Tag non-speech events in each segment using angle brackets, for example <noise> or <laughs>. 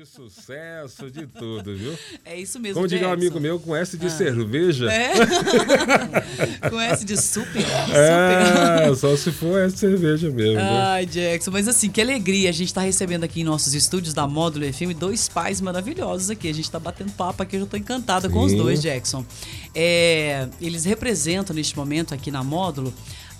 de sucesso, de tudo, viu? É isso mesmo. Como diria um amigo meu, com S de ah. cerveja. É. <laughs> com S de super. É, só se for S de cerveja mesmo. Né? Ai, né? Jackson, mas assim, que alegria. A gente está recebendo aqui em nossos estúdios da Módulo FM dois pais maravilhosos aqui. A gente está batendo papo aqui, eu já estou encantada Sim. com os dois, Jackson. É, eles representam neste momento aqui na Módulo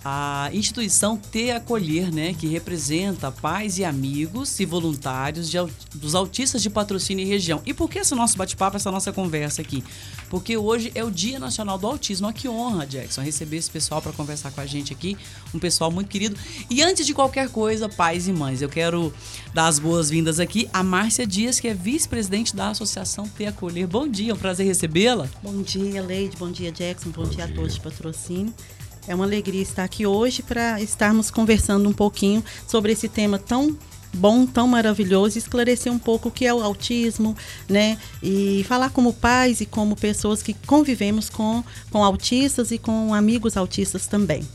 a instituição Te Acolher, né, que representa pais e amigos e voluntários de, dos autistas de patrocínio e região. E por que esse nosso bate-papo, essa nossa conversa aqui? Porque hoje é o Dia Nacional do Autismo. Ah, que honra, Jackson, receber esse pessoal para conversar com a gente aqui, um pessoal muito querido. E antes de qualquer coisa, pais e mães, eu quero dar as boas-vindas aqui a Márcia Dias, que é vice-presidente da Associação Te Acolher. Bom dia, é um prazer recebê-la. Bom dia, Leide, bom dia, Jackson, bom, bom dia, dia a todos de patrocínio. É uma alegria estar aqui hoje para estarmos conversando um pouquinho sobre esse tema tão bom, tão maravilhoso, esclarecer um pouco o que é o autismo, né? E falar como pais e como pessoas que convivemos com, com autistas e com amigos autistas também.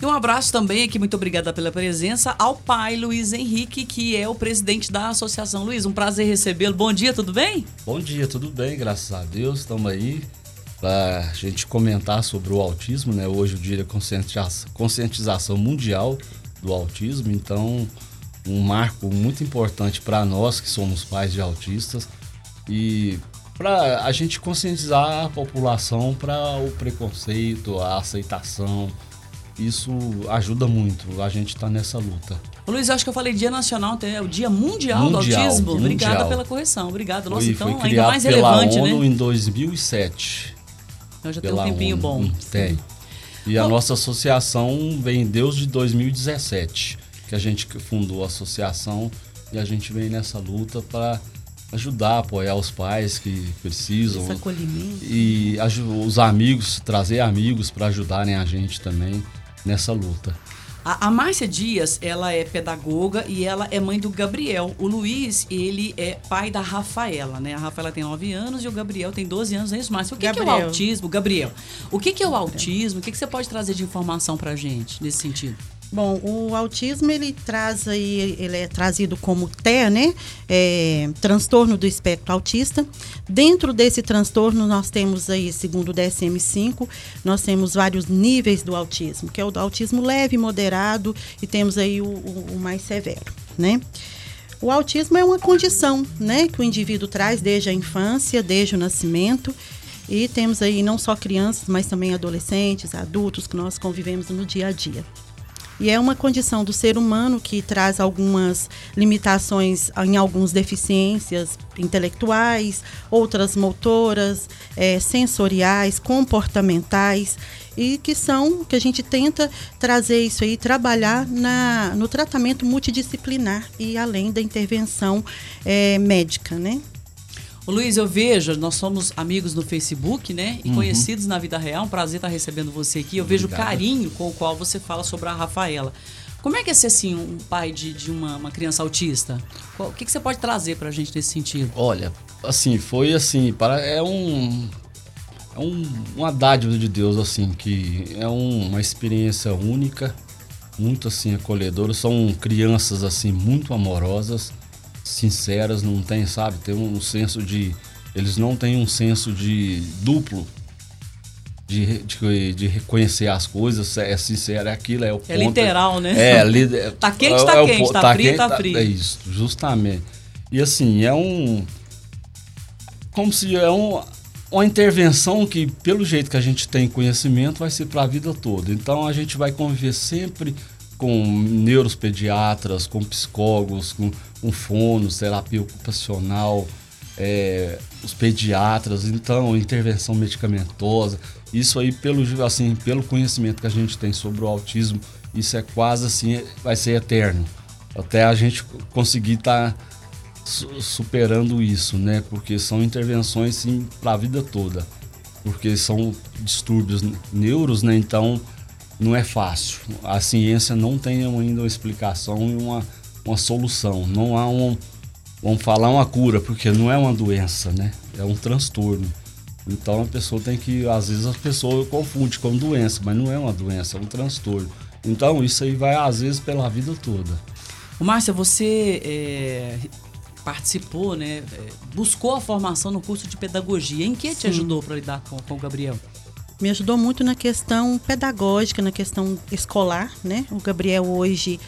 E um abraço também aqui, muito obrigada pela presença, ao pai Luiz Henrique, que é o presidente da associação. Luiz, um prazer recebê-lo. Bom dia, tudo bem? Bom dia, tudo bem, graças a Deus, estamos aí para a gente comentar sobre o autismo, né? Hoje o dia da conscientização mundial do autismo, então um marco muito importante para nós que somos pais de autistas e para a gente conscientizar a população para o preconceito, a aceitação. Isso ajuda muito, a gente está nessa luta. Luiz, acho que eu falei Dia Nacional, é o Dia Mundial, mundial do Autismo. Mundial. Obrigada pela correção. Obrigado. Nossa, foi, então foi ainda mais relevante, pela ONU né? em 2007. Então já tem um tempinho bom. Tem. E a nossa associação vem desde 2017, que a gente fundou a associação e a gente vem nessa luta para ajudar, apoiar os pais que precisam. Esse acolhimento. E os amigos, trazer amigos para ajudarem a gente também nessa luta. A, a Márcia Dias, ela é pedagoga e ela é mãe do Gabriel. O Luiz, ele é pai da Rafaela, né? A Rafaela tem 9 anos e o Gabriel tem 12 anos, é isso, Márcia? O que, que, é o autismo? Gabriel, o que, que é o autismo? O que, que você pode trazer de informação pra gente nesse sentido? Bom, o autismo ele traz aí, ele é trazido como TEA, né? É, transtorno do espectro autista. Dentro desse transtorno nós temos aí, segundo o DSM-5, nós temos vários níveis do autismo, que é o autismo leve, moderado e temos aí o, o, o mais severo, né? O autismo é uma condição, né, que o indivíduo traz desde a infância, desde o nascimento. E temos aí não só crianças, mas também adolescentes, adultos que nós convivemos no dia a dia. E é uma condição do ser humano que traz algumas limitações em algumas deficiências intelectuais, outras motoras, é, sensoriais, comportamentais e que são que a gente tenta trazer isso aí, trabalhar na, no tratamento multidisciplinar e além da intervenção é, médica, né? Luiz, eu vejo, nós somos amigos no Facebook, né? E uhum. conhecidos na vida real. Um prazer estar recebendo você aqui. Eu vejo o carinho com o qual você fala sobre a Rafaela. Como é que é ser assim um pai de, de uma, uma criança autista? o que, que você pode trazer para a gente nesse sentido? Olha, assim, foi assim, para, é um. É um, uma dádiva de Deus, assim, que é um, uma experiência única, muito assim, acolhedora. São crianças, assim, muito amorosas sinceras, não tem, sabe? Tem um senso de. Eles não têm um senso de duplo. De, de, de reconhecer as coisas, é sincero, é aquilo, é o É literal, né? É, li, tá quente, é, tá é quente, o, tá, tá frio, quente, tá frio. É isso, justamente. E assim, é um. Como se é um, uma intervenção que, pelo jeito que a gente tem conhecimento, vai ser para a vida toda. Então a gente vai conviver sempre com neuropediatras, com psicólogos, com, com fono, terapia ocupacional, é, os pediatras, então intervenção medicamentosa. Isso aí pelo assim, pelo conhecimento que a gente tem sobre o autismo, isso é quase assim, vai ser eterno. Até a gente conseguir estar tá superando isso, né? Porque são intervenções sim para a vida toda. Porque são distúrbios neuros, né? Então, não é fácil. A ciência não tem ainda uma explicação e uma, uma solução. Não há um, vamos falar uma cura, porque não é uma doença, né? É um transtorno. Então a pessoa tem que, às vezes a pessoa confunde com doença, mas não é uma doença, é um transtorno. Então isso aí vai às vezes pela vida toda. Márcia, você é, participou, né? é, Buscou a formação no curso de pedagogia. Em que te Sim. ajudou para lidar com, com o Gabriel? Me ajudou muito na questão pedagógica, na questão escolar, né? O Gabriel hoje,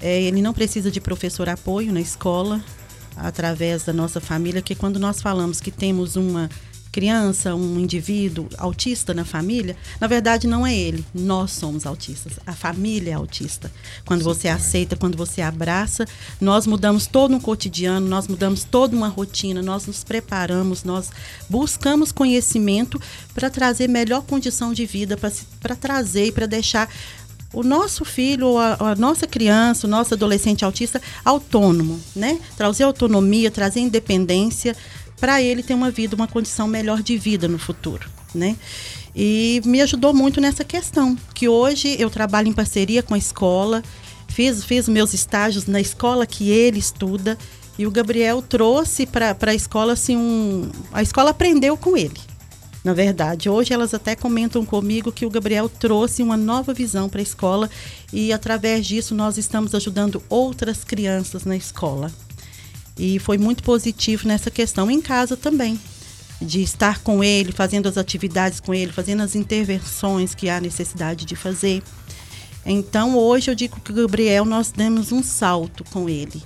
é, ele não precisa de professor apoio na escola, através da nossa família, que quando nós falamos que temos uma criança, um indivíduo autista na família, na verdade não é ele, nós somos autistas, a família é autista. Quando você aceita, quando você abraça, nós mudamos todo um cotidiano, nós mudamos toda uma rotina, nós nos preparamos, nós buscamos conhecimento para trazer melhor condição de vida, para trazer e para deixar o nosso filho, a, a, nossa criança, o nosso adolescente autista autônomo, né? Trazer autonomia, trazer independência para ele ter uma vida, uma condição melhor de vida no futuro, né? E me ajudou muito nessa questão, que hoje eu trabalho em parceria com a escola, fiz, fiz meus estágios na escola que ele estuda, e o Gabriel trouxe para a escola assim um. A escola aprendeu com ele. Na verdade, hoje elas até comentam comigo que o Gabriel trouxe uma nova visão para a escola e através disso nós estamos ajudando outras crianças na escola. E foi muito positivo nessa questão em casa também, de estar com ele, fazendo as atividades com ele, fazendo as intervenções que há necessidade de fazer. Então, hoje eu digo que o Gabriel nós demos um salto com ele.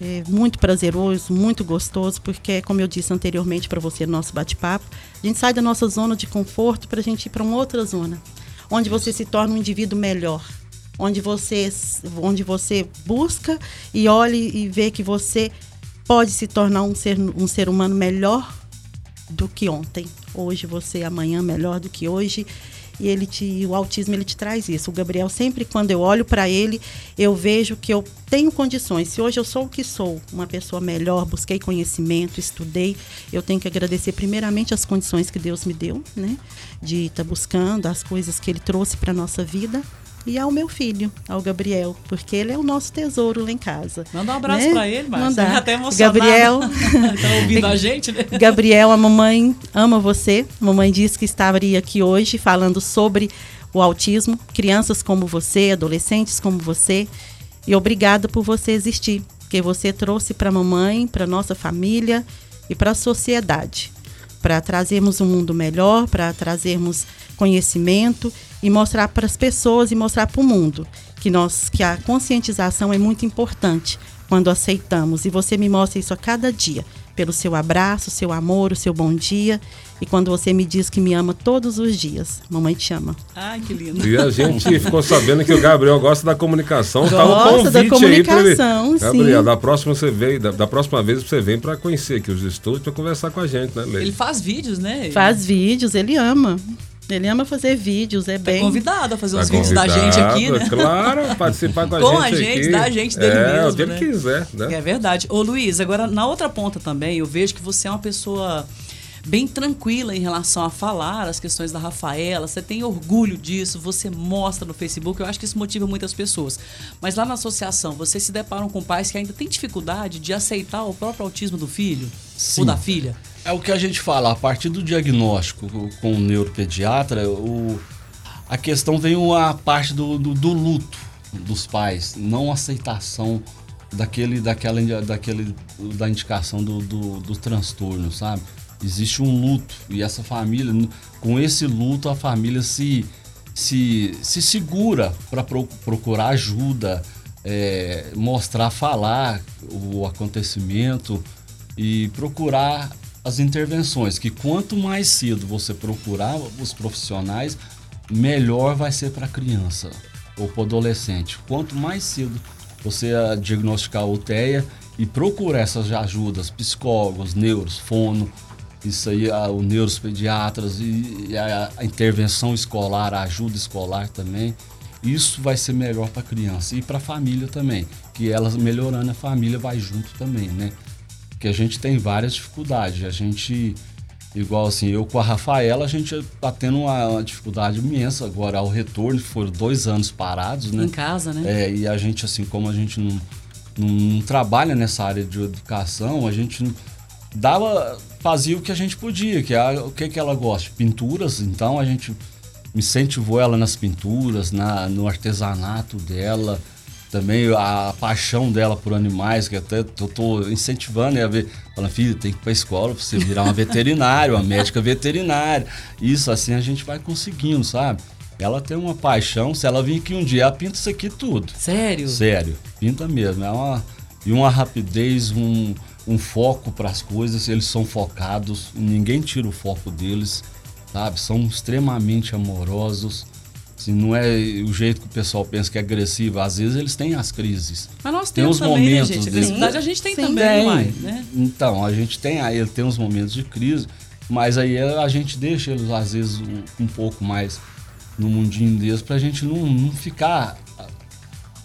É muito prazeroso, muito gostoso, porque, como eu disse anteriormente para você no nosso bate-papo, a gente sai da nossa zona de conforto para a gente ir para uma outra zona, onde você se torna um indivíduo melhor, onde você, onde você busca e olhe e vê que você pode se tornar um ser, um ser humano melhor do que ontem. Hoje você, amanhã melhor do que hoje. E ele te, o autismo ele te traz isso. O Gabriel sempre quando eu olho para ele, eu vejo que eu tenho condições. Se hoje eu sou o que sou, uma pessoa melhor, busquei conhecimento, estudei, eu tenho que agradecer primeiramente as condições que Deus me deu, né? De estar tá buscando as coisas que ele trouxe para nossa vida e ao meu filho, ao Gabriel, porque ele é o nosso tesouro lá em casa. Manda um abraço né? para ele, Márcia. Mandar. Até emocionado. Gabriel, <laughs> tá ouvindo a gente, né? <laughs> Gabriel, a mamãe ama você. A mamãe disse que estaria aqui hoje falando sobre o autismo, crianças como você, adolescentes como você. E obrigada por você existir, porque você trouxe para a mamãe, para nossa família e para a sociedade, para trazermos um mundo melhor, para trazermos conhecimento e mostrar para as pessoas e mostrar para o mundo que nós que a conscientização é muito importante quando aceitamos e você me mostra isso a cada dia pelo seu abraço, seu amor, o seu bom dia e quando você me diz que me ama todos os dias. Mamãe te ama. Ai, que lindo. E a gente ficou sabendo que o Gabriel gosta da comunicação. Gosta tá um convite da comunicação, aí sim. Gabriel, da próxima você vem, da, da próxima vez você vem para conhecer aqui os estúdios, para conversar com a gente, né, Leite? Ele faz vídeos, né? Faz vídeos, ele ama. Ele ama fazer vídeos, é tá bem. convidado a fazer Tá uns vídeos da gente aqui, né? Claro, participar com a <laughs> Com gente. a gente, aqui. da gente dele é, mesmo, o que ele né? quiser, né? É verdade. Ô Luiz, agora na outra ponta também, eu vejo que você é uma pessoa bem tranquila em relação a falar as questões da Rafaela, você tem orgulho disso, você mostra no Facebook, eu acho que isso motiva muitas pessoas. Mas lá na associação, vocês se deparam com pais que ainda têm dificuldade de aceitar o próprio autismo do filho Sim. ou da filha? É o que a gente fala, a partir do diagnóstico com o neuropediatra, o, a questão vem a parte do, do, do luto dos pais, não aceitação daquele, daquela, daquele, da indicação do, do, do transtorno, sabe? Existe um luto e essa família, com esse luto, a família se, se, se segura para pro, procurar ajuda, é, mostrar, falar o acontecimento e procurar as intervenções. Que quanto mais cedo você procurar os profissionais, melhor vai ser para a criança ou para o adolescente. Quanto mais cedo você diagnosticar o TEA e procurar essas ajudas, psicólogos, neuros, fono, isso aí, a, o neuropediatras e, e a, a, intervenção escolar, a ajuda escolar também. Isso vai ser melhor para a criança e para a família também, que elas melhorando a família vai junto também, né? Que a gente tem várias dificuldades. A gente, igual assim, eu com a Rafaela, a gente tá tendo uma, uma dificuldade imensa agora ao retorno, foram dois anos parados, né? Em casa, né? É, e a gente, assim, como a gente não, não, não trabalha nessa área de educação, a gente dava fazia o que a gente podia, que é o que, que ela gosta, pinturas, então a gente incentivou ela nas pinturas, na, no artesanato dela. Também a paixão dela por animais, que até eu tô incentivando ela a ver, falando, filho, tem que ir pra escola pra você virar uma veterinária, uma médica veterinária. Isso assim a gente vai conseguindo, sabe? Ela tem uma paixão, se ela vir aqui um dia, ela pinta isso aqui tudo. Sério? Sério, pinta mesmo. É uma, e uma rapidez, um, um foco para as coisas, eles são focados, ninguém tira o foco deles, sabe? São extremamente amorosos. Assim, não é o jeito que o pessoal pensa que é agressivo. Às vezes eles têm as crises. Mas nós temos tem também, momentos né, gente? Agressividade a gente tem Sim. também, tem. Mais, né? Então, a gente tem aí, ele tem uns momentos de crise, mas aí a gente deixa eles às vezes um, um pouco mais no mundinho deles pra gente não, não ficar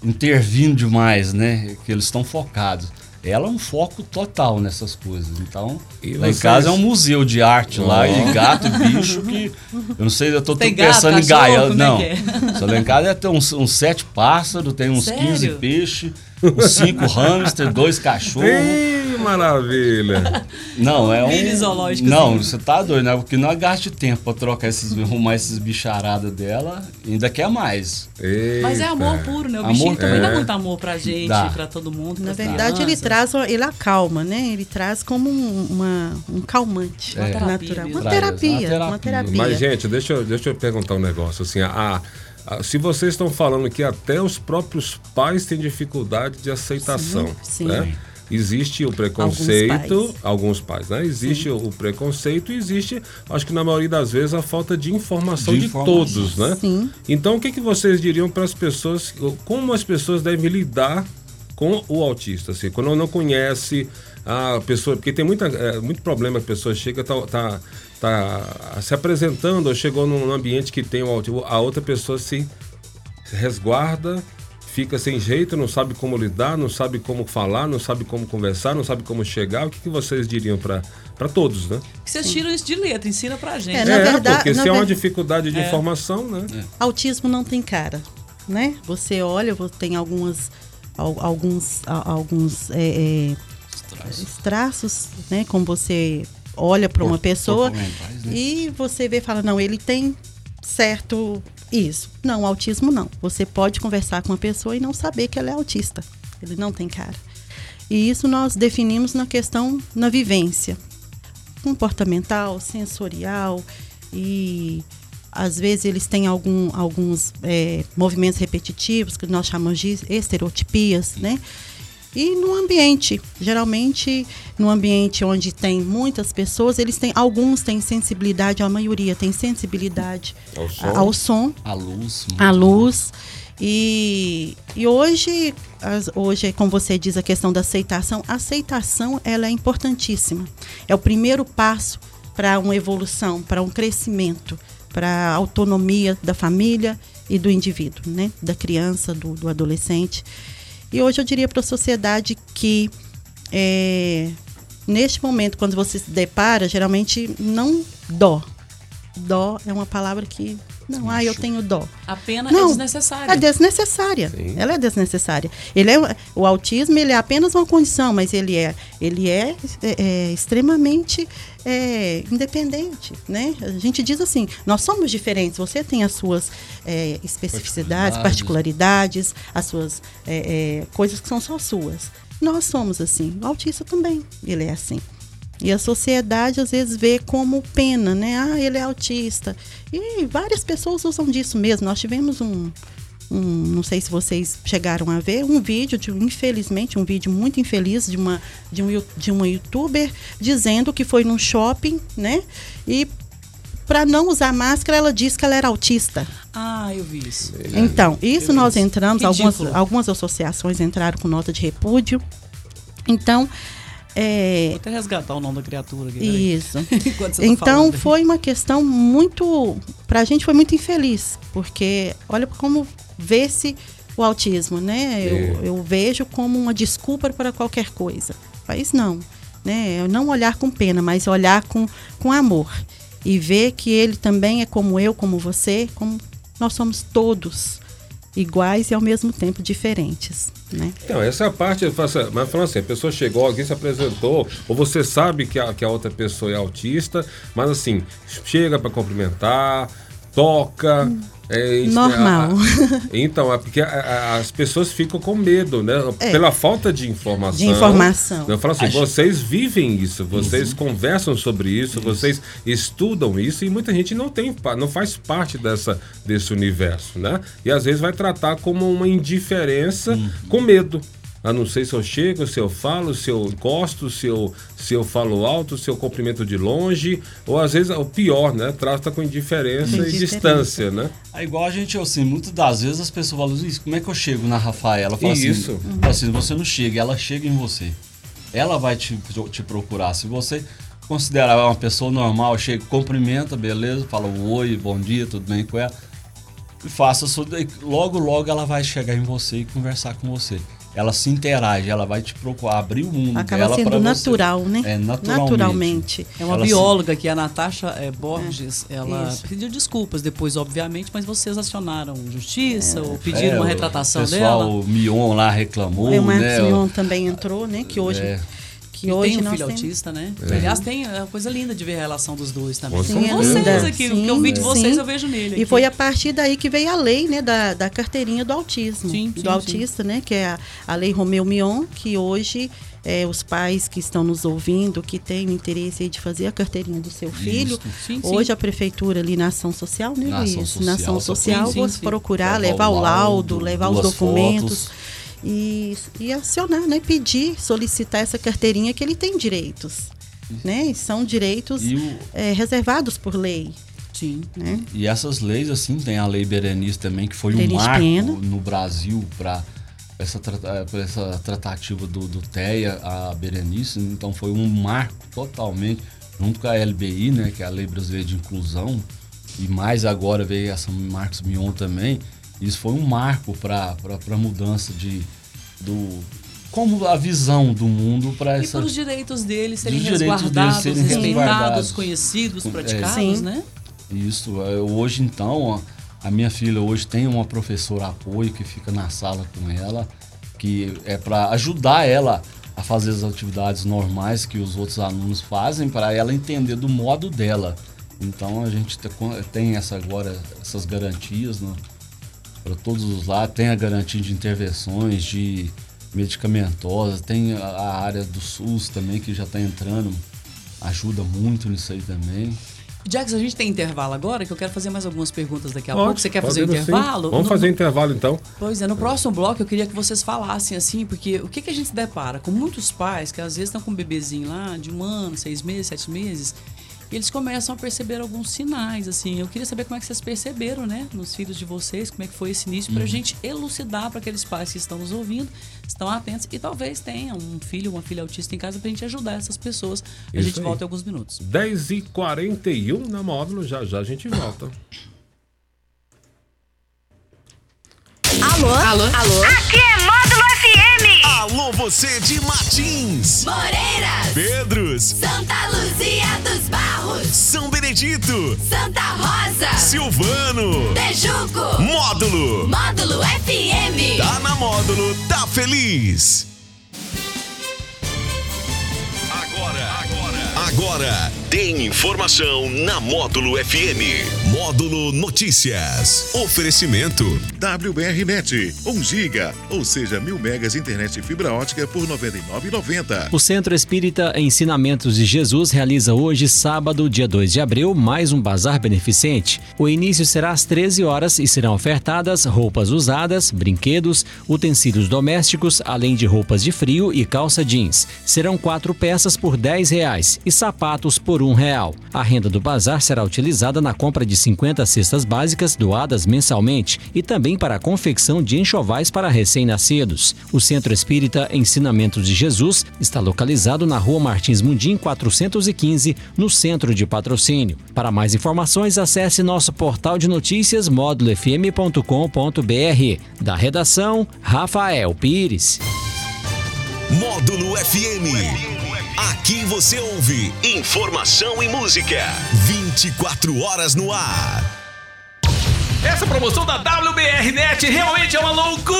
intervindo demais, né? Que eles estão focados. Ela é um foco total nessas coisas. Então, e lá vocês? em casa é um museu de arte oh. lá, de gato e bicho que. Eu não sei, eu tô, tô pensando gato, em gaia. Não. É é? Só lá em casa é ter uns, uns sete pássaros, tem uns Sério? 15 peixes, uns cinco hamsters, dois cachorros. Ei, maravilha! Não, é um. Mini zoológico. Não, você tá doido, né? Porque não gaste tempo pra trocar esses, arrumar esses bicharadas dela, ainda quer mais. Eita. Mas é amor puro, né? O amor, bichinho também é. dá muito amor pra gente, dá. pra todo mundo. Na verdade, ele traz, ele acalma, né? Ele traz como um, uma, um calmante é. natural. Uma terapia, uma terapia, uma terapia. Mas, gente, deixa eu, deixa eu perguntar um negócio. Assim, a, a se vocês estão falando que até os próprios pais têm dificuldade de aceitação, sim, sim. né? Existe o preconceito, alguns pais, alguns pais né? Existe Sim. o preconceito e existe, acho que na maioria das vezes, a falta de informação de, de informação. todos, né? Sim. Então, o que, que vocês diriam para as pessoas, como as pessoas devem lidar com o autista? Assim, quando não conhece a pessoa, porque tem muita, é, muito problema que a pessoa chega, tá, tá, tá se apresentando ou chegou num ambiente que tem o autismo, a outra pessoa se resguarda fica sem jeito, não sabe como lidar, não sabe como falar, não sabe como conversar, não sabe como chegar. O que, que vocês diriam para todos, né? Que vocês tiram isso de letra, ensina pra gente. É, na é verdade, porque se é uma dificuldade de é. informação, né? É. Autismo não tem cara, né? Você olha, tem algumas, alguns, alguns é, traços. traços, né? Como você olha para uma pessoa né? e você vê e fala, não, ele tem certo isso. Não, autismo não. Você pode conversar com uma pessoa e não saber que ela é autista. Ele não tem cara. E isso nós definimos na questão, na vivência comportamental, sensorial e às vezes eles têm algum, alguns é, movimentos repetitivos que nós chamamos de estereotipias, né? E no ambiente, geralmente no ambiente onde tem muitas pessoas, eles têm alguns têm sensibilidade, a maioria tem sensibilidade ao som, ao som à luz, à luz. E, e hoje, as, hoje, como você diz, a questão da aceitação, a aceitação ela é importantíssima. É o primeiro passo para uma evolução, para um crescimento, para a autonomia da família e do indivíduo, né? da criança, do, do adolescente. E hoje eu diria para a sociedade que é, neste momento, quando você se depara, geralmente não dó. Dó é uma palavra que não, ah, eu tenho dó. A pena é não, é desnecessária. É desnecessária. Sim. Ela é desnecessária. Ele é, o autismo ele é apenas uma condição, mas ele é, ele é, é, é extremamente é, independente, né? A gente diz assim, nós somos diferentes. Você tem as suas é, especificidades, particularidades, as suas é, coisas que são só suas. Nós somos assim. O autista também, ele é assim. E a sociedade às vezes vê como pena, né? Ah, ele é autista. E várias pessoas usam disso mesmo. Nós tivemos um, um, não sei se vocês chegaram a ver, um vídeo de, infelizmente, um vídeo muito infeliz de uma de um de uma youtuber dizendo que foi num shopping, né? E para não usar máscara, ela disse que ela era autista. Ah, eu vi isso. Então, isso nós entramos, algumas, algumas associações entraram com nota de repúdio. Então, é... Vou até resgatar o nome da criatura aqui. Isso. <laughs> Tá então foi uma questão muito. Pra gente foi muito infeliz, porque olha como vê-se o autismo, né? Eu, é. eu, vejo como uma desculpa para qualquer coisa. Mas não. Né? Não olhar com pena, mas olhar com, com amor. E ver que ele também é como eu, como você, como nós somos todos iguais e ao mesmo tempo diferentes. Né? Então, essa é a parte, mas falando assim, a pessoa chegou, alguém se apresentou, ou você sabe que a, que a outra pessoa é autista, mas assim, chega para cumprimentar, toca. Hum. É, Normal. então, é porque as pessoas ficam com medo, né? É. Pela falta de informação. De informação. Eu falo assim, Acho... vocês vivem isso, vocês uhum. conversam sobre isso, isso, vocês estudam isso e muita gente não tem, não faz parte dessa, desse universo, né? E às vezes vai tratar como uma indiferença uhum. com medo. A não sei se eu chego, se eu falo, se eu encosto, se eu, se eu falo alto, se eu cumprimento de longe, ou às vezes o pior, né? Trata com indiferença e distância, né? É igual a gente, assim, muitas das vezes as pessoas falam isso, como é que eu chego na Rafaela? Fala assim, isso. Assim, fala assim, você não chega, ela chega em você. Ela vai te, te procurar. Se você considerar uma pessoa normal, chega, cumprimenta, beleza, fala oi, bom dia, tudo bem com ela, e faça, logo, logo ela vai chegar em você e conversar com você ela se interage, ela vai te procurar abrir o mundo Acaba dela sendo natural, você. né? É, naturalmente. naturalmente. É uma ela bióloga se... que é a Natasha é, Borges, é. ela Isso. pediu desculpas depois, obviamente, mas vocês acionaram justiça é. ou pediram é, uma retratação o pessoal, dela? O Mion lá reclamou, é, o né? O Mion também entrou, né? Que hoje é que e hoje tem um filho temos... autista, né? É. Aliás, tem a coisa linda de ver a relação dos dois também. Sim, Com vocês aqui, sim, o que eu vi de vocês sim. eu vejo nele. Aqui. E foi a partir daí que veio a lei, né, da, da carteirinha do autismo, sim, do autista, né, que é a, a lei Romeu Mion, que hoje é, os pais que estão nos ouvindo, que têm interesse de fazer a carteirinha do seu filho, sim, hoje a prefeitura ali na ação social, né, na Luiz? Ação social, na ação social, sim, sim, procurar, levar, levar o laudo, levar os documentos. Fotos e, e acionar, né? Pedir, solicitar essa carteirinha que ele tem direitos. Né? E são direitos o... é, reservados por lei. Sim. Né? E essas leis, assim, tem a Lei Berenice também, que foi Berenice um marco Pena. no Brasil para essa, essa tratativa do, do TEA, a Berenice. Então foi um marco totalmente, junto com a LBI, né, que é a Lei Brasileira de Inclusão, e mais agora veio essa Marcos Mion também isso foi um marco para a mudança de, do, como a visão do mundo para essa. E para os direitos deles serem resguardados, serem respeitados, conhecidos, é, praticados, é, né? Isso. Hoje, então, a minha filha hoje tem uma professora apoio que fica na sala com ela, que é para ajudar ela a fazer as atividades normais que os outros alunos fazem, para ela entender do modo dela. Então a gente tem essa agora essas garantias no, para todos os lados. Tem a garantia de intervenções, de medicamentosas, tem a, área do SUS também que já está entrando, ajuda muito nisso aí também. Jackson, a gente tem intervalo agora, que eu quero fazer mais algumas perguntas daqui a pode, pouco. Você quer fazer o intervalo? Sim. Vamos no, fazer intervalo então. Pois é, no próximo bloco eu queria que vocês falassem assim, porque o que, que a gente se depara com muitos pais que às vezes estão com um bebezinho lá de um ano, seis meses, sete meses, e eles começam a perceber alguns sinais, assim. Eu queria saber como é que vocês perceberam, né, nos filhos de vocês, como é que foi esse início, para a uhum. gente elucidar para aqueles pais que estão nos ouvindo, estão atentos e talvez tenham um filho, uma filha autista em casa para a gente ajudar essas pessoas. A Isso gente aí. volta em alguns minutos. 10h41 na módulo, já já a gente volta. Alô? Alô? Alô? Aqui é! Alô, você de Matins! Moreiras! Pedros! Santa Luzia dos Barros! São Benedito! Santa Rosa! Silvano! Tejuco! Módulo! Módulo FM! Tá na Módulo, tá feliz! Agora tem informação na Módulo FM. Módulo Notícias. Oferecimento WBRnet, 1 giga, ou seja, mil megas internet fibra ótica por R$ 99,90. O Centro Espírita Ensinamentos de Jesus realiza hoje, sábado, dia 2 de abril, mais um bazar beneficente. O início será às 13 horas e serão ofertadas roupas usadas, brinquedos, utensílios domésticos, além de roupas de frio e calça jeans. Serão quatro peças por 10 reais e sapatos por um real. A renda do bazar será utilizada na compra de 50 cestas básicas doadas mensalmente e também para a confecção de enxovais para recém-nascidos. O Centro Espírita Ensinamentos de Jesus está localizado na Rua Martins Mundim 415, no centro de patrocínio. Para mais informações, acesse nosso portal de notícias módulofm.com.br. Da redação, Rafael Pires. Módulo FM. Aqui você ouve informação e música. 24 horas no ar. Essa promoção da WBR Net realmente é uma loucura!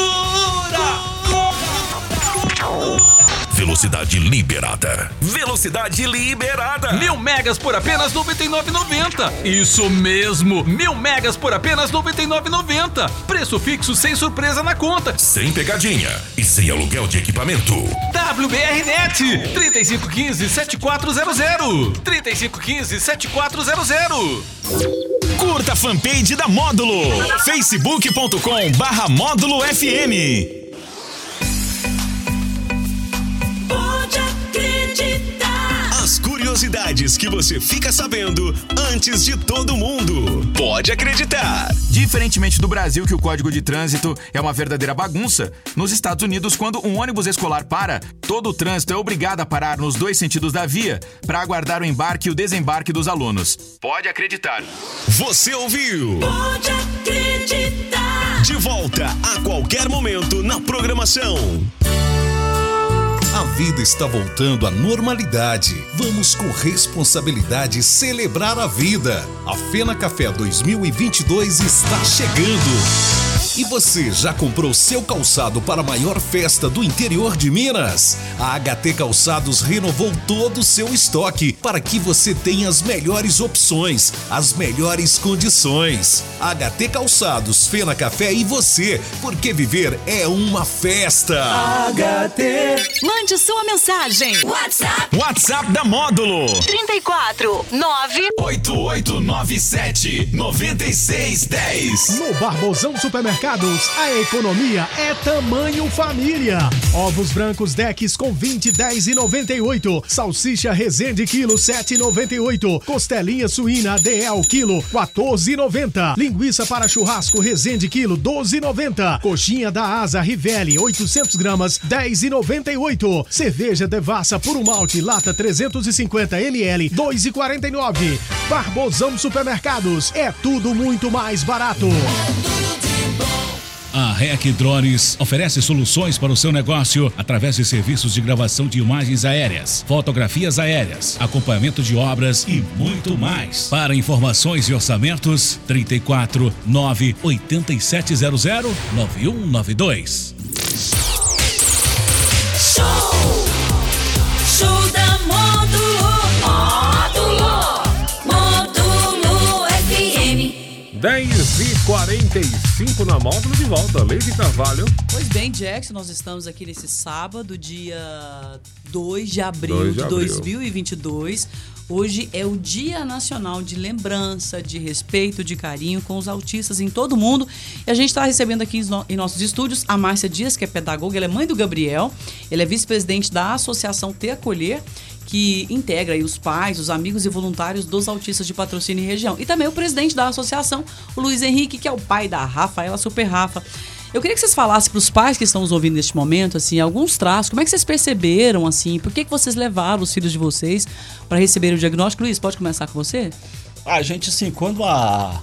Velocidade liberada. Velocidade liberada. Mil megas por apenas R$ 99,90. Isso mesmo, mil megas por apenas R$ 99,90. Preço fixo sem surpresa na conta. Sem pegadinha e sem aluguel de equipamento. WBRnet 3515 7400 3515 7400 Curta a fanpage da Módulo. facebook.com barra Módulo FM. Curiosidades que você fica sabendo antes de todo mundo. Pode acreditar. Diferentemente do Brasil, que o código de trânsito é uma verdadeira bagunça, nos Estados Unidos, quando um ônibus escolar para, todo o trânsito é obrigado a parar nos dois sentidos da via para aguardar o embarque e o desembarque dos alunos. Pode acreditar. Você ouviu? Pode acreditar. De volta a qualquer momento na programação. A vida está voltando à normalidade. Vamos com responsabilidade celebrar a vida. A Fena Café 2022 está chegando. E você já comprou seu calçado para a maior festa do interior de Minas? A HT Calçados renovou todo o seu estoque para que você tenha as melhores opções, as melhores condições. HT Calçados, Fena Café e você, porque viver é uma festa. HT. Mande sua mensagem. WhatsApp. WhatsApp da Módulo. 34 9 8897 9610. No Barbosão Supermercados, a economia é tamanho família. Ovos brancos Dex com 20, 10 e 98. Salsicha Resende quilo 7,98. Costelinha suína DL quilo 14,90. Linguiça para churrasco Resende quilo 12,90. Coxinha da Asa Rivelli 800 gramas 10,98. Cerveja Devassa por um malte lata 350 ml 2,49. Barbosão Supermercados é tudo muito mais barato. A REC Drones oferece soluções para o seu negócio através de serviços de gravação de imagens aéreas, fotografias aéreas, acompanhamento de obras e muito mais. Para informações e orçamentos, 34 9 8700 9192. Show. Show da Módulo. Módulo. Módulo FM. 10 e 45 na módulo de volta. Leide Carvalho. Pois bem, Jackson, nós estamos aqui nesse sábado, dia 2 de abril 2 de abril. 2022. Hoje é o Dia Nacional de Lembrança, de respeito, de carinho com os autistas em todo o mundo. E a gente está recebendo aqui em no- em nossos estúdios a Márcia Dias, que é pedagoga, ela é mãe do Gabriel, ela é vice-presidente da Associação Ter Acolher, que integra os pais, os amigos e voluntários dos autistas de patrocínio e região. E também o presidente da associação, o Luiz Henrique, que é o pai da Rafaela Super Rafa. Eu queria que vocês falassem para os pais que estão nos ouvindo neste momento, assim, alguns traços. Como é que vocês perceberam, assim? Por que, que vocês levaram os filhos de vocês para receber o diagnóstico? Luiz, pode começar com você? A gente, assim, quando a.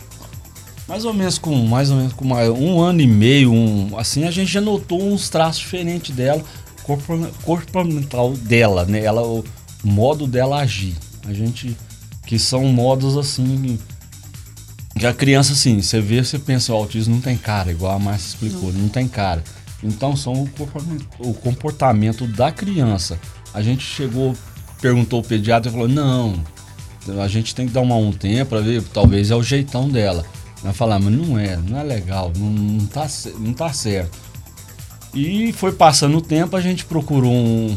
Mais ou menos com mais ou menos com uma- um ano e meio, um, assim, a gente já notou uns traços diferentes dela, corpo- comportamental dela, né? Ela, o modo dela agir. A gente. Que são modos assim. Que a criança, assim, você vê, você pensa, o autismo não tem cara, igual a Márcia explicou, não, tem cara. Então são o comportamento, o comportamento da criança. A gente chegou, perguntou ao pediatra e falou, não, a gente tem que dar uma, um tempo para ver, talvez é o jeitão dela. Vai falar, mas não é, não é legal, não, não, tá, não tá certo. E foi passando o tempo, a gente procurou um.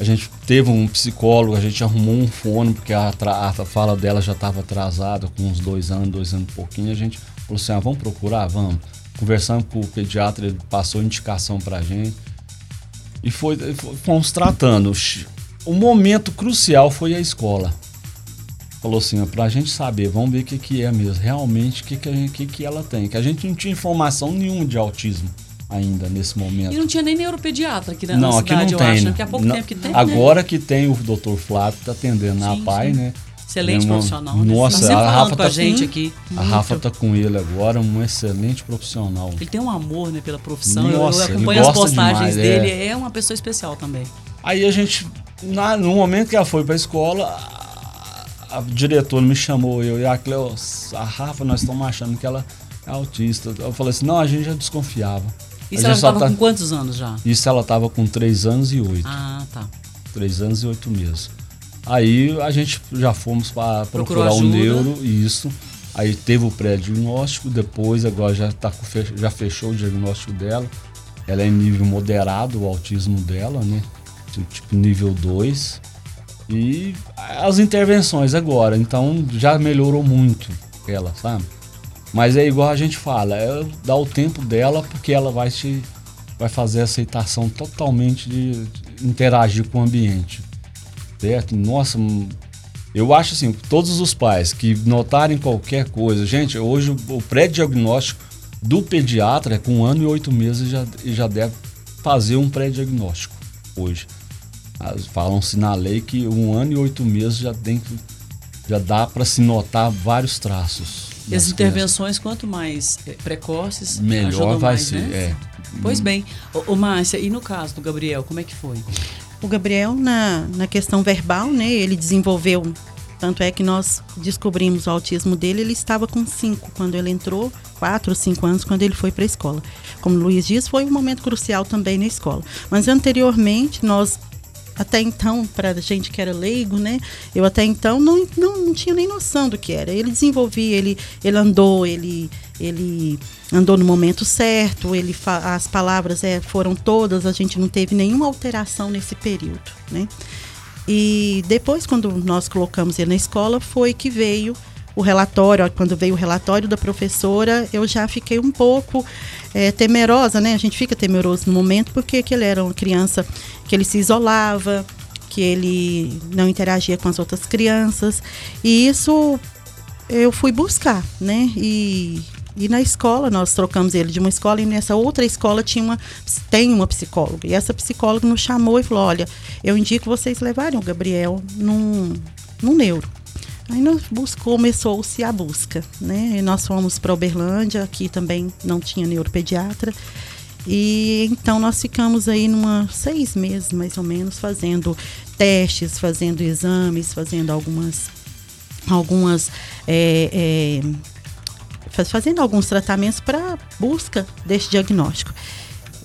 A gente teve um psicólogo, a gente arrumou um fone, porque a, a fala dela já estava atrasada, com uns dois anos, dois anos e pouquinho. A gente falou assim: ah, vamos procurar? Vamos. Conversando com o pediatra, ele passou indicação pra gente. E foi, foi- fomos tratando. O momento crucial foi a escola. Falou assim, ó, pra gente saber, vamos ver o que, que é mesmo, realmente o que, que, a que, que ela tem. Que a gente não tinha informação nenhuma de autismo ainda nesse momento. E não tinha nem neuropediatra aqui na Não, na aqui cidade, não eu tem. acho. né? Daqui a pouco Não- tempo que tem. Agora né? que tem o Dr. Flávio que tá atendendo a Sim, pai, né? Excelente irmão, profissional, né? Nossa, Tá a Rafa com a tá gente aqui. A. Rafa tá com ele agora, um excelente profissional. Ele tem um amor né, pela profissão. Eu- Nossa, eu ele acompanho as postagens demais, dele. é. É. uma pessoa especial também. Aí a gente, na- no momento que ela foi pra escola, a, a diretora me chamou, eu e a Cleo, a Rafa, nós estamos achando que ela é autista. Eu falei assim, não, a gente já desconfiava. Isso ela estava tá... com quantos anos já? Isso ela estava com 3 anos e 8. Ah, tá. 3 anos e 8 meses. Aí a gente já fomos para procurar o neuro, isso. Aí teve o pré-diagnóstico, depois agora já, tá, já fechou o diagnóstico dela. Ela é em nível moderado, o autismo dela, né? Tipo nível 2. E as intervenções agora, então já melhorou muito ela, sabe? Mas é igual a gente fala, é dar o tempo dela porque ela vai te vai fazer a aceitação totalmente de, de interagir com o ambiente. Certo? Nossa, eu acho assim, todos os pais que notarem qualquer coisa, gente, hoje o pré-diagnóstico do pediatra é com um ano e oito meses já, já deve fazer um pré-diagnóstico hoje. Falam-se na lei que um ano e oito meses já tem já dá para se notar vários traços. E as intervenções, crianças. quanto mais eh, precoces, melhor vai mais, ser. Né? É. Pois bem. Ô, ô, Márcia, e no caso do Gabriel, como é que foi? O Gabriel, na, na questão verbal, né, ele desenvolveu. Tanto é que nós descobrimos o autismo dele, ele estava com cinco quando ele entrou, quatro ou cinco anos quando ele foi para a escola. Como o Luiz diz, foi um momento crucial também na escola. Mas anteriormente, nós até então, para gente que era leigo, né? Eu até então não, não, não, tinha nem noção do que era. Ele desenvolvia, ele, ele andou, ele, ele andou no momento certo, ele as palavras é, foram todas, a gente não teve nenhuma alteração nesse período, né? E depois, quando nós colocamos ele na escola, foi que veio o relatório, quando veio o relatório da professora, eu já fiquei um pouco é, temerosa, né? A gente fica temeroso no momento porque que ele era uma criança que ele se isolava, que ele não interagia com as outras crianças. E isso eu fui buscar, né? E, e na escola nós trocamos ele de uma escola e nessa outra escola tinha uma tem uma psicóloga. E essa psicóloga nos chamou e falou: "Olha, eu indico vocês levarem o Gabriel num num neuro". Aí nós buscou, começou-se a busca, né? E nós fomos para Uberlândia, aqui também não tinha neuropediatra. E então nós ficamos aí numa seis meses mais ou menos fazendo testes, fazendo exames, fazendo algumas algumas é, é, fazendo alguns tratamentos para busca desse diagnóstico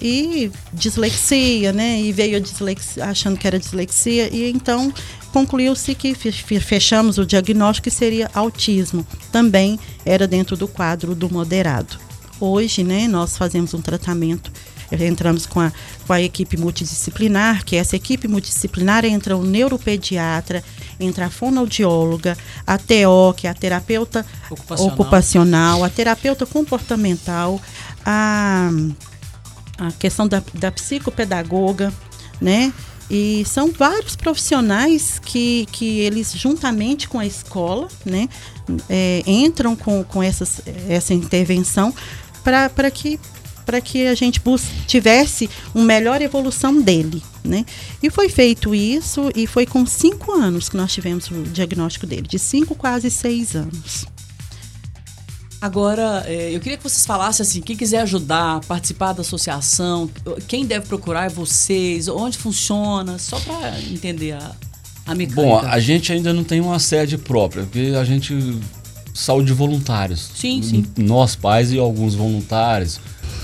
e dislexia, né? E veio a dislexia, achando que era dislexia, e então concluiu-se que fechamos o diagnóstico que seria autismo. Também era dentro do quadro do moderado. Hoje, né, nós fazemos um tratamento entramos com a, com a equipe multidisciplinar, que essa equipe multidisciplinar entra o neuropediatra, entra a fonoaudióloga, a TO, que é a terapeuta ocupacional, ocupacional a terapeuta comportamental, a, a questão da, da psicopedagoga, né? E são vários profissionais que, que eles, juntamente com a escola, né, é, entram com, com essas, essa intervenção para que para que a gente tivesse uma melhor evolução dele, né? E foi feito isso e foi com cinco anos que nós tivemos o diagnóstico dele, de cinco quase seis anos. Agora, é, eu queria que vocês falassem assim, quem quiser ajudar, participar da associação, quem deve procurar é vocês, onde funciona, só para entender a, a mecânica. Bom, a gente ainda não tem uma sede própria, porque a gente saúde voluntários. Sim, sim. Nós pais e alguns voluntários,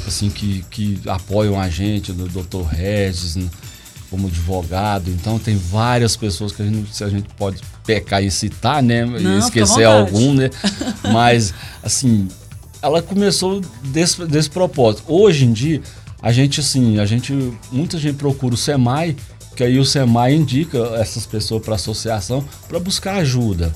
assim que, que apoiam a gente, do Dr. Regis, né, como advogado. Então tem várias pessoas que a gente, a gente pode pecar e citar, né? Não, e esquecer algum, né? <laughs> Mas, assim, ela começou desse, desse propósito. Hoje em dia, a gente, assim, a gente, muita gente procura o SEMAI, que aí o SEMAI indica essas pessoas para a associação para buscar ajuda.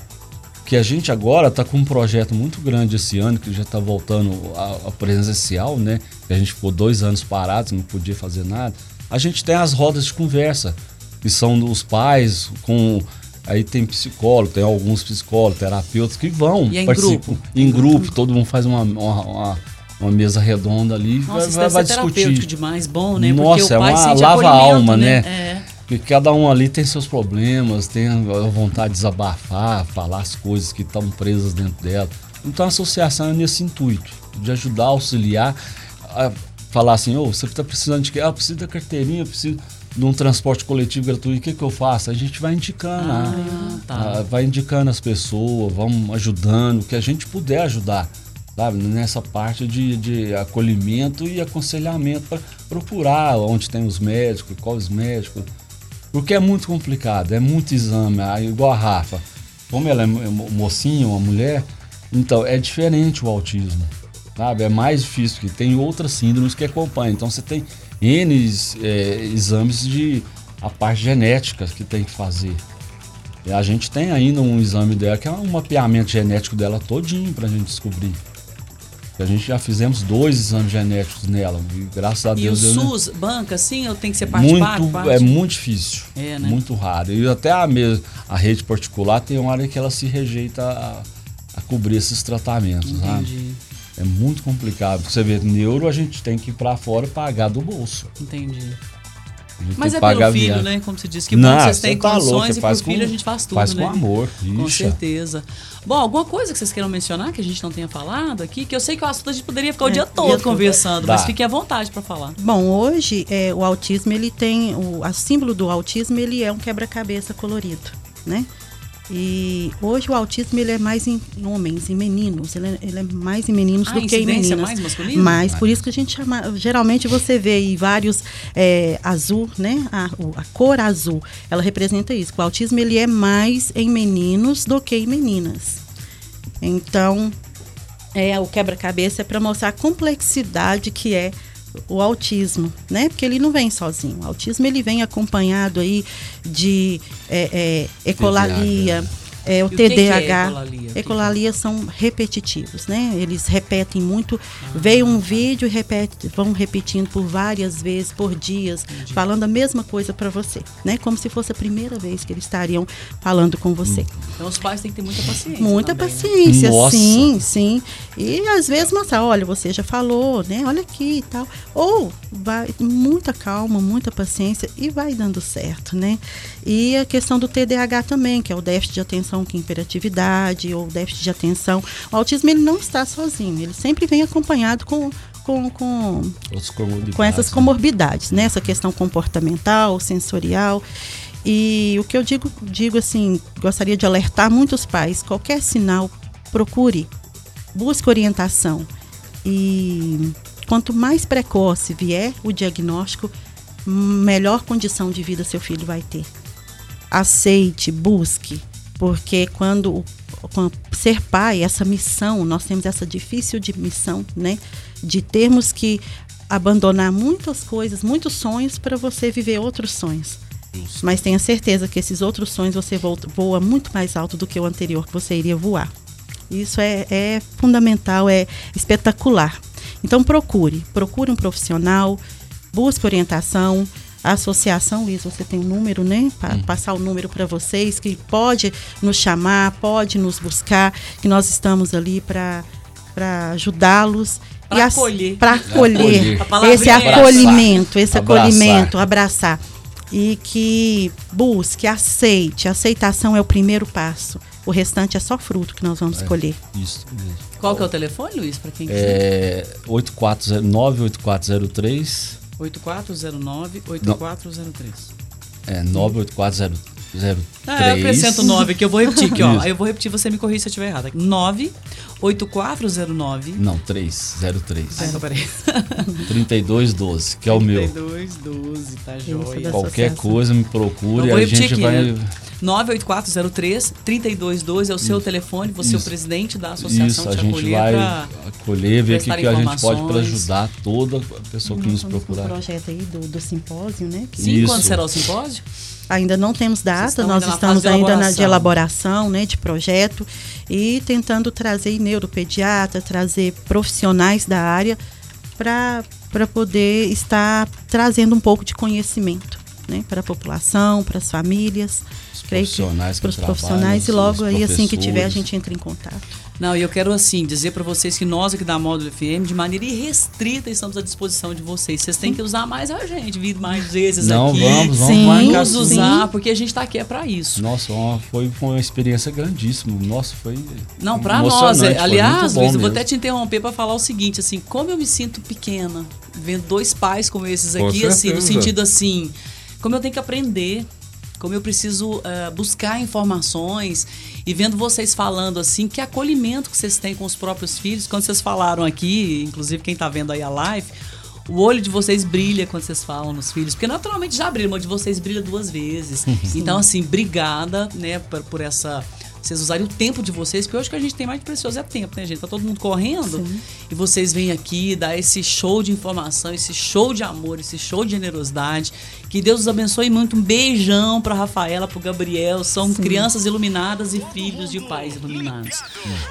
Que a gente agora está com um projeto muito grande esse ano, que já está voltando a, a presencial, né? Que a gente ficou dois anos parados, não podia fazer nada. A gente tem as rodas de conversa, que são dos pais com Aí tem psicólogo, tem alguns psicólogos, terapeutas que vão. E é em grupo? Em grupo, todo mundo faz uma, uma, uma, uma mesa redonda ali Nossa, vai, vai discutir. demais, bom, né? Nossa, é uma lava-alma, né? né? É. Porque cada um ali tem seus problemas, tem a vontade de desabafar, falar as coisas que estão presas dentro dela. Então a associação é nesse intuito, de ajudar, auxiliar, falar assim, oh, você está precisando de quê? Ah, eu preciso da carteirinha, eu preciso de um transporte coletivo gratuito, o que, que eu faço? A gente vai indicando, ah, né? tá. vai indicando as pessoas, vamos ajudando, o que a gente puder ajudar. sabe? Nessa parte de, de acolhimento e aconselhamento para procurar onde tem os médicos, quais os médicos. Porque é muito complicado, é muito exame, igual a Rafa. Como ela é mocinha, uma mulher, então é diferente o autismo, sabe? É mais difícil, que tem outras síndromes que acompanham. Então você tem N é, exames de a parte genética que tem que fazer. E a gente tem ainda um exame dela que é um mapeamento genético dela todinho para a gente descobrir. A gente já fizemos dois exames genéticos nela. E graças a Deus. E o SUS banca sim ou tem que ser parte muito, parte, parte? É muito difícil. É, né? Muito raro. E até a, mesma, a rede particular tem uma área que ela se rejeita a, a cobrir esses tratamentos. Entendi. Sabe? É muito complicado. Você vê, neuro a gente tem que ir para fora pagar do bolso. Entendi. Mas é pelo filho, né? Como você disse, que Não, vocês têm tá condições louco, e por filho a gente faz tudo, faz né? com amor. Com Ixa. certeza. Bom, alguma coisa que vocês queiram mencionar que a gente não tenha falado aqui? Que eu sei que o assunto a gente poderia ficar o É, dia dia todo conversando, mas fiquem à vontade para falar. Bom, hoje é, o autismo ele tem o a símbolo do autismo ele é um quebra-cabeça colorido, né? E hoje o autismo ele é mais em, homens, em meninos, ele é, ele é mais em meninos Ah, do que em incidência é meninas. mais masculina? Mas por isso que a gente chama, geralmente você vê aí vários é, azul, né? A, a cor azul, ela representa isso. O autismo ele é mais em meninos do que em meninas. Então, é o quebra-cabeça é para mostrar a complexidade que é o autismo, né? Porque ele não vem sozinho. O autismo ele vem acompanhado aí de é, é, ecolalia, é, o o é TDAH. que que Ecolalia são repetitivos, né? Eles repetem muito. Veio um vídeo e repete, vão repetindo por várias vezes, por dias, falando a mesma coisa para você, né? Como se fosse a primeira vez que eles estariam falando com você. Então os pais têm que ter muita paciência. Muita também, né? paciência, Nossa. sim, sim. E às vezes mostrar, olha, você já falou, né? Olha aqui e tal. Ou vai muita calma, muita paciência e vai dando certo, né? E a questão do TDAH também, que é o déficit de atenção com hiperatividade ou déficit de atenção. O autismo ele não está sozinho, ele sempre vem acompanhado com com, com com essas né? comorbidades, né? Essa questão comportamental, sensorial. E o que eu digo, digo assim, gostaria de alertar muitos pais, qualquer sinal, procure, busque orientação. E quanto mais precoce vier o diagnóstico, melhor condição de vida seu filho vai ter. Aceite, busque, porque quando, o- quando ser pai, essa missão, nós temos essa difícil de missão, né? De termos que abandonar muitas coisas, muitos sonhos para você viver outros sonhos. Mas tenha certeza que esses outros sonhos você voa muito mais alto do que o anterior que você iria voar. Isso é, é fundamental, é espetacular. Então procure, procure um profissional, busque orientação. A associação, Luiz, você tem um número, né? Pa- Passar o número para vocês, que pode nos chamar, pode nos buscar, que nós estamos ali para ajudá-los. Pra E as- acolher. Pra acolher. Acolher. Esse é acolhimento, esse Abraçar. acolhimento, abraçar. E que busque, aceite. A aceitação é o primeiro passo. O restante é só fruto que nós vamos escolher. Isso mesmo. Qual que é o telefone, Luiz, para quem quiser? É 8409 8403 8409-8403. é 98403 Ah, eu acrescento 9 aqui, eu vou repetir aqui, ó. Aí eu vou repetir, você me corrige se eu estiver errado. 98409. Não, 303 Ah, então peraí. 3212, que é o meu. 3212, tá joia. Qualquer coisa me procure, vou a gente aqui, vai né? 98403 3212 é o seu telefone, você é o Isso. presidente da associação Isso, a de gente acolher vai pra- acolher, ver o que, que a gente pode para ajudar toda pessoa que Nós nos com o procurar. projeto aí do, do simpósio, né? que Sim, Isso. quando será o simpósio? Ainda não temos data, nós ainda na estamos de ainda na de elaboração. elaboração, né, de projeto e tentando trazer neuropediatra, trazer profissionais da área para para poder estar trazendo um pouco de conhecimento, né, para a população, para as famílias, Os profissionais que para os profissionais e logo aí assim que tiver a gente entra em contato. Não, e eu quero assim dizer para vocês que nós aqui da Módulo FM, de maneira irrestrita, estamos à disposição de vocês. Vocês têm que usar mais a gente, vir mais vezes Não, aqui. vamos, vamos Sim, marcar Nos sim. usar, porque a gente tá aqui é para isso. Nossa, uma- foi, foi uma experiência grandíssima. Nossa, foi. Não, para nós. é- Aliás, Luiz, eu vou até te interromper para falar o seguinte, assim, como eu me sinto pequena, vendo dois pais como esses aqui, assim, no sentido assim, como eu tenho que aprender. como eu preciso uh, buscar informações e vendo vocês falando assim, que acolhimento que vocês têm com os próprios filhos, quando vocês falaram aqui, inclusive quem está vendo aí a live, o olho de vocês brilha quando vocês falam nos filhos, porque naturalmente já brilha, mas de vocês brilha duas vezes. <laughs> então, assim, obrigada, né, por, por essa vocês usarem o tempo de vocês, porque hoje que a gente tem mais de precioso é tempo, né, gente? Tá todo mundo correndo Sim. e vocês vêm aqui dar esse show de informação, esse show de amor, esse show de generosidade. Que Deus os abençoe muito. Um beijão para Rafaela, para Gabriel. São Sim. crianças iluminadas e filhos de pais iluminados.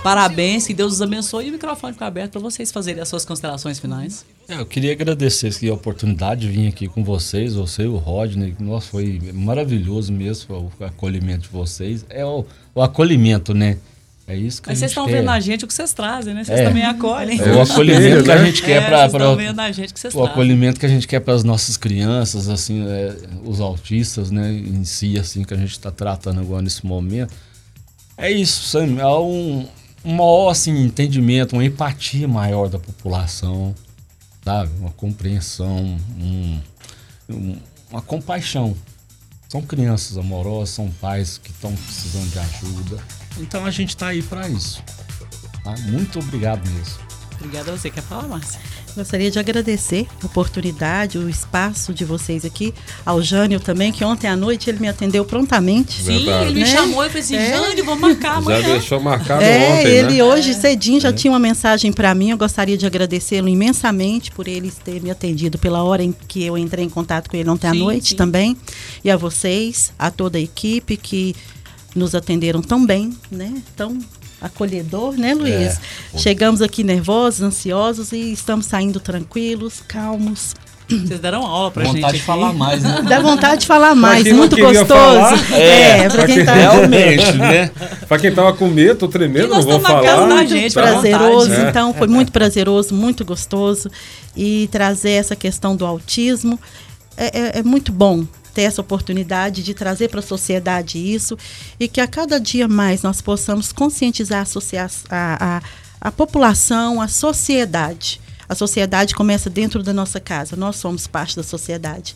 Parabéns, que Deus os abençoe e o microfone fica aberto para vocês fazerem as suas considerações finais. É, eu queria agradecer a oportunidade de vir aqui com vocês, você e o Rodney. Nossa, foi maravilhoso mesmo o acolhimento de vocês. É o, o acolhimento, né? É isso que Mas vocês estão vendo a gente o que vocês trazem, né? Vocês é. também acolhem. É o acolhimento que a gente quer é, para. Vocês estão vendo a gente que vocês O trazem. acolhimento que a gente quer para as nossas crianças, assim, é, os autistas, né? Em si, assim, que a gente está tratando agora nesse momento. É isso, sabe? É um, um maior, assim, entendimento, uma empatia maior da população, sabe? Uma compreensão, um, um, uma compaixão. São crianças amorosas, são pais que estão precisando de ajuda então a gente está aí para isso. Tá? Muito obrigado mesmo. Obrigada a você. Quer falar, Márcia? Gostaria de agradecer a oportunidade, o espaço de vocês aqui, ao Jânio também, que ontem à noite ele me atendeu prontamente. Sim, Verdade. ele me né? chamou e falou assim: é. Jânio, vamos marcar amanhã. Já deixou marcado é, ontem. Ele né? hoje é. cedinho já é. tinha uma mensagem para mim. Eu gostaria de agradecê-lo imensamente por ele ter me atendido pela hora em que eu entrei em contato com ele ontem sim, à noite sim. também. E a vocês, a toda a equipe que nos atenderam tão bem, né? Tão acolhedor, né, Luiz? É. Chegamos aqui nervosos, ansiosos e estamos saindo tranquilos, calmos. Vocês deram aula pra vontade gente. Vontade de falar mais, né? Dá vontade de falar mais, muito gostoso. Falar, é, é, pra quem tá... Realmente, né? <laughs> pra quem tava com medo, tô tremendo, não vou falar. Casa da gente, prazeroso, então foi muito prazeroso, muito gostoso. E trazer essa questão do autismo é, é, é muito bom ter essa oportunidade de trazer para a sociedade isso e que a cada dia mais nós possamos conscientizar a, a, a, população, a sociedade. A sociedade começa dentro da nossa casa, nós somos parte da sociedade.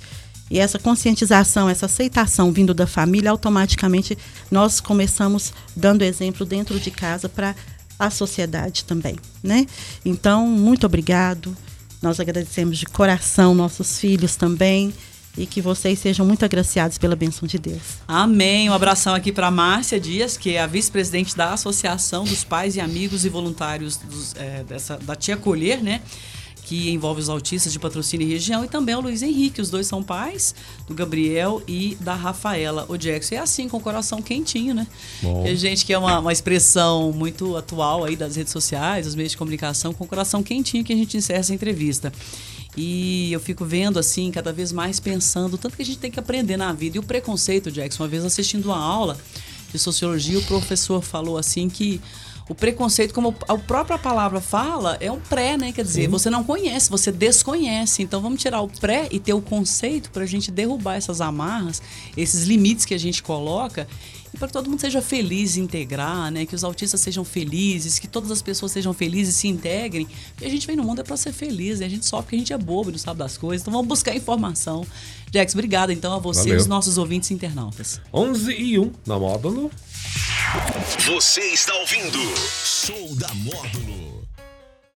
E essa conscientização, essa aceitação vindo da família, automaticamente nós começamos dando exemplo dentro de casa para a sociedade também, né? Então, muito obrigado. Nós agradecemos de coração nossos filhos também e que vocês sejam muito agraciados pela bênção de Deus. Amém. Um abração aqui para Márcia Dias, que é a vice-presidente da Associação dos Pais e Amigos e Voluntários dos, é, dessa, da Tia Colher, né? que envolve os autistas de patrocínio e região, e também o Luiz Henrique. Os dois são pais do Gabriel e da Rafaela. O Jackson é assim, com o coração quentinho, né? Bom. E a gente que é uma, uma expressão muito atual aí das redes sociais, dos meios de comunicação, com o coração quentinho que a gente encerra essa entrevista. E eu fico vendo assim, cada vez mais pensando, tanto que a gente tem que aprender na vida. E o preconceito, Jackson, uma vez assistindo uma aula de sociologia, o professor falou assim que o preconceito, como a própria palavra fala, é um pré, né? Quer dizer, Sim. você não conhece, você desconhece. Então vamos tirar o pré e ter o conceito para a gente derrubar essas amarras, esses limites que a gente coloca e para que todo mundo seja feliz e integrar, né? Que os autistas sejam felizes, que todas as pessoas sejam felizes e se integrem. E a gente vem no mundo é para ser feliz, né? A gente sofre porque a gente é bobo, não sabe das coisas. Então vamos buscar informação. Jax, obrigada então a você e os nossos ouvintes internautas. 11 e 1 na Módulo. Você está ouvindo Show da Módulo.